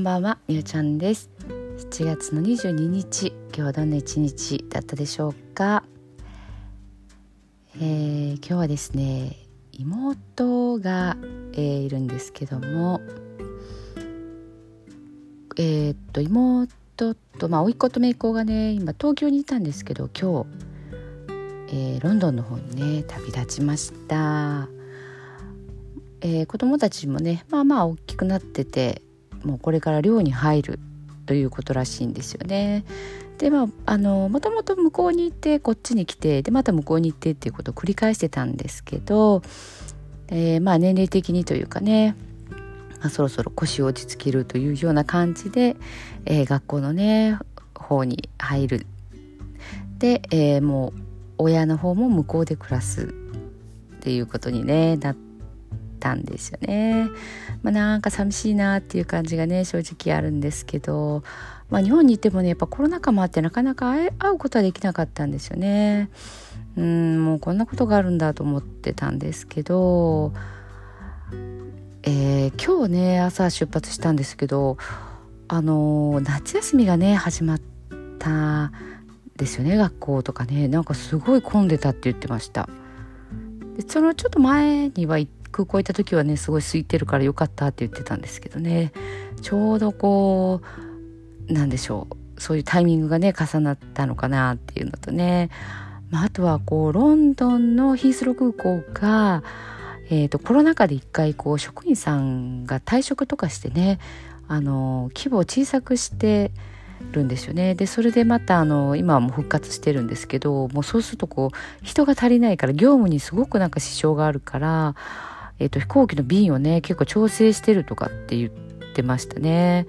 んばんはみゆちゃんです。7月の22日今日はどんな一日だったでしょうか、えー、今日はですね妹が、えー、いるんですけどもえー、っと妹とまあ甥っ子と姪っ子がね今東京にいたんですけど今日、えー、ロンドンの方にね旅立ちました。えー、子供たちもねまあまあ大きくなっててもうこれから寮に入るということらしいんですよね。でまああのもともと向こうに行ってこっちに来てでまた向こうに行ってっていうことを繰り返してたんですけど、えー、まあ年齢的にというかね、まあ、そろそろ腰を落ち着けるというような感じで、えー、学校のね方に入る。で、えー、もう親の方も向こうで暮らすっていうことに、ね、なってたんですよね。まあ、なんか寂しいなっていう感じがね正直あるんですけど、まあ、日本にいてもねやっぱコロナ禍もあってなかなか会うことはできなかったんですよね。うんもうこんなことがあるんだと思ってたんですけど、えー、今日ね朝出発したんですけどあの夏休みがね始まったですよね学校とかねなんかすごい混んでたって言ってましたでそのちょっと前には行空港行った時はねすごい空いてるからよかったって言ってたんですけどね。ちょうどこうなんでしょう。そういうタイミングがね重なったのかなっていうのとね、まあ、あとはこうロンドンのヒースロー空港が、えーと、コロナ禍で一回こう職員さんが退職とかしてねあの規模を小さくしてるんですよね。でそれでまたあの今はもう復活してるんですけどもうそうするとこう人が足りないから業務にすごくなんか支障があるからえーと、飛行機の便をね結構調整してるとかって言ってましたね。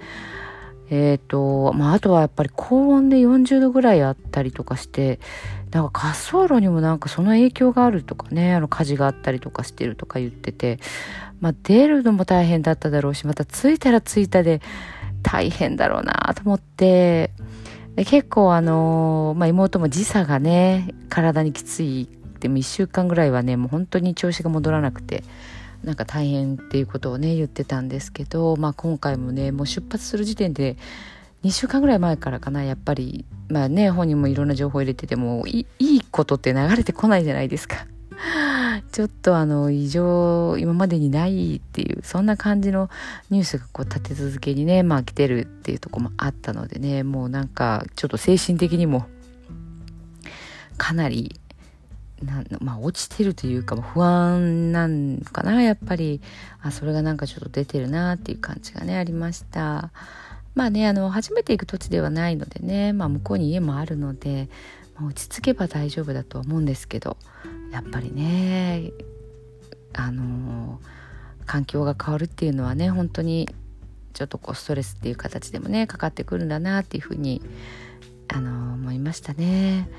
えーとまあ、あとはやっぱり高温で40度ぐらいあったりとかしてなんか滑走路にもなんかその影響があるとかねあの火事があったりとかしてるとか言ってて、まあ、出るのも大変だっただろうしまた着いたら着いたで大変だろうなと思ってで結構あの、まあ、妹も時差がね体にきついでも1週間ぐらいはねもう本当に調子が戻らなくて。なんか大変っていうことをね言ってたんですけど、まあ、今回もねもう出発する時点で2週間ぐらい前からかなやっぱりまあね本人もいろんな情報入れててもいいことって流れてこないじゃないですか。ちょっとあの異常今までにないっていうそんな感じのニュースがこう立て続けにねまあ来てるっていうとこもあったのでねもうなんかちょっと精神的にもかなりなんまあ落ちてるというか不安なんかなやっぱりあそれがなんかちょっと出てるなっていう感じがねありましたまあねあの初めて行く土地ではないのでね、まあ、向こうに家もあるので、まあ、落ち着けば大丈夫だとは思うんですけどやっぱりねあの環境が変わるっていうのはね本当にちょっとこうストレスっていう形でもねかかってくるんだなっていうふうにあの思いましたね。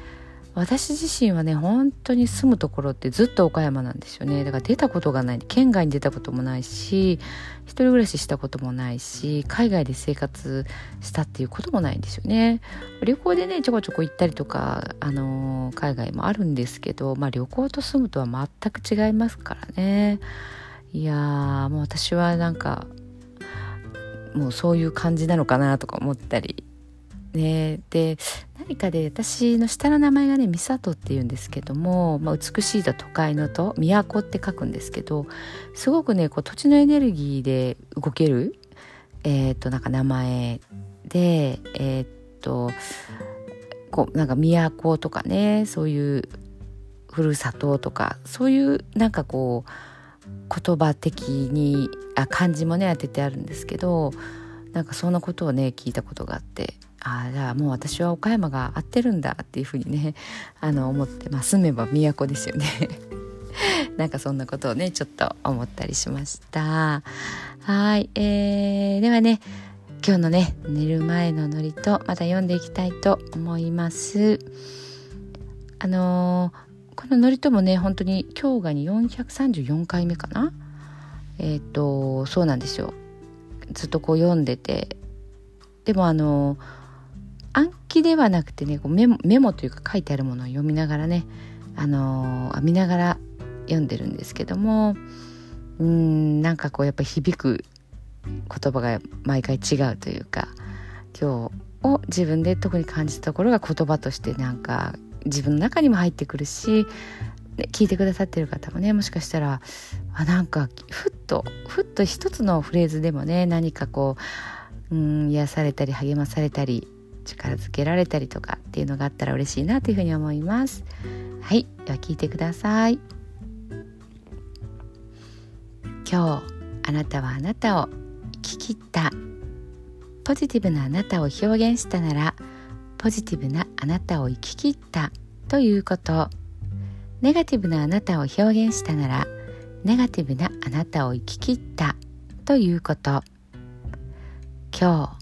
私自身はね本当に住むところってずっと岡山なんですよね。だから出たことがない。県外に出たこともないし一人暮らししたこともないし海外で生活したっていうこともないんですよね。旅行でねちょこちょこ行ったりとか、あのー、海外もあるんですけど、まあ、旅行と住むとは全く違いますからね。いやーもう私はなんかもうそういう感じなのかなとか思ったりね。で何かで私の下の名前がね「美里」っていうんですけども、まあ、美しいと都会のと「都」って書くんですけどすごくねこう土地のエネルギーで動ける、えー、となんか名前でえっ、とこうなんか都とかねそういうふるさととかそういうなんかこう言葉的にあ漢字もね当ててあるんですけどなんかそんなことをね聞いたことがあって。ああじゃあもう私は岡山が合ってるんだっていうふうにねあの思って、まあ、住めば都ですよね。なんかそんなことをねちょっと思ったりしました。はい、えー、ではね今日のね寝る前のノリとまた読んでいきたいと思います。あのー、このノリともね本当に今日がに434回目かな？えっ、ー、とそうなんですよ。ずっとこう読んでて。でもあのー記ではなくてねこうメモメモというか書いてあるものを読みながらね、あのー、見ながら読んでるんですけどもうんなんかこうやっぱ響く言葉が毎回違うというか今日を自分で特に感じたところが言葉としてなんか自分の中にも入ってくるし聞いてくださってる方もねもしかしたらあなんかふっとふっと一つのフレーズでもね何かこううん癒されたり励まされたり力づけられたりとかっていうのがあったら嬉しいなというふうに思います。はい。では聞いてください。今日あなたはあなたを生き切った。ポジティブなあなたを表現したならポジティブなあなたを生き切ったということ。ネガティブなあなたを表現したならネガティブなあなたを生き切ったということ。今日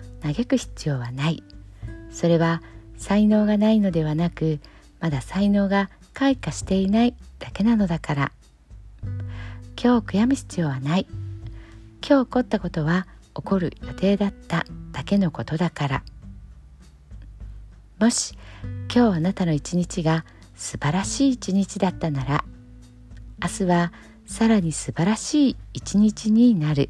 嘆く必要はない。それは才能がないのではなくまだ才能が開花していないだけなのだから。今日悔やむ必要はない。今日起こったことは起こる予定だっただけのことだから。もし今日あなたの一日が素晴らしい一日だったなら明日はさらに素晴らしい一日になる。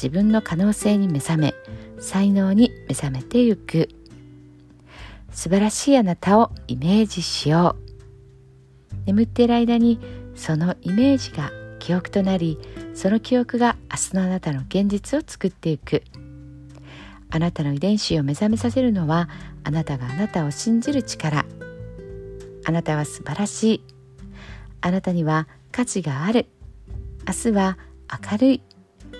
自分の可能性に目覚め才能に目覚めてゆく。素晴らしいあなたをイメージしよう。眠っている間にそのイメージが記憶となりその記憶が明日のあなたの現実を作っていく。あなたの遺伝子を目覚めさせるのはあなたがあなたを信じる力。あなたは素晴らしい。あなたには価値がある。明日は明るい。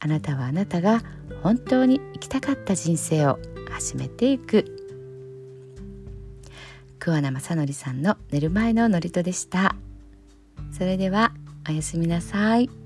あなたはあなたが本当に生きたかった人生を始めていく桑名正則さんの寝る前の祝詞でしたそれではおやすみなさい。